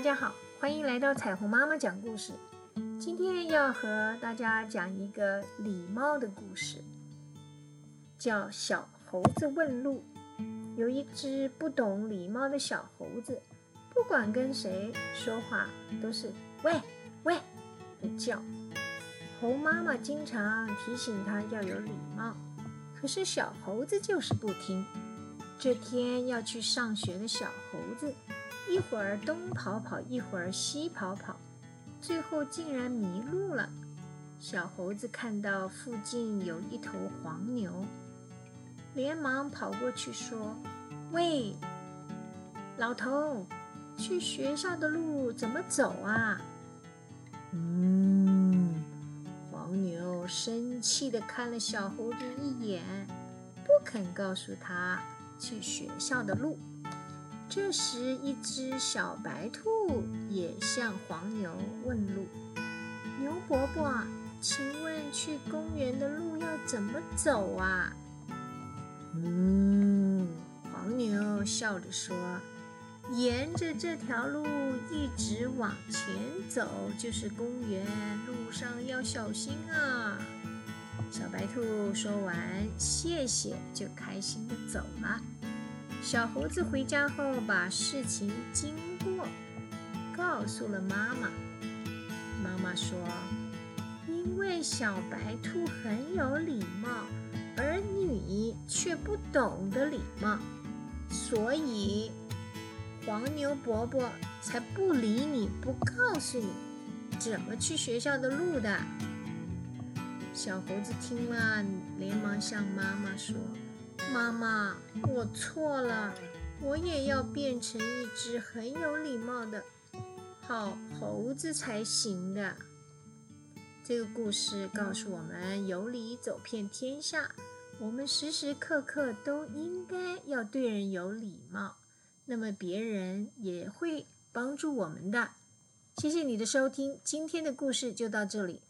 大家好，欢迎来到彩虹妈妈讲故事。今天要和大家讲一个礼貌的故事，叫《小猴子问路》。有一只不懂礼貌的小猴子，不管跟谁说话都是“喂喂”的叫。猴妈妈经常提醒它要有礼貌，可是小猴子就是不听。这天要去上学的小猴子。一会儿东跑跑，一会儿西跑跑，最后竟然迷路了。小猴子看到附近有一头黄牛，连忙跑过去说：“喂，老头，去学校的路怎么走啊？”嗯，黄牛生气地看了小猴子一眼，不肯告诉他去学校的路。这时，一只小白兔也向黄牛问路：“牛伯伯，请问去公园的路要怎么走啊？”嗯，黄牛笑着说：“沿着这条路一直往前走就是公园，路上要小心啊。”小白兔说完，谢谢，就开心的走了。小猴子回家后，把事情经过告诉了妈妈。妈妈说：“因为小白兔很有礼貌，而你却不懂得礼貌，所以黄牛伯伯才不理你，不告诉你怎么去学校的路的。”小猴子听了，连忙向妈妈说。妈妈，我错了，我也要变成一只很有礼貌的好猴子才行的。这个故事告诉我们，有理走遍天下。我们时时刻刻都应该要对人有礼貌，那么别人也会帮助我们的。谢谢你的收听，今天的故事就到这里。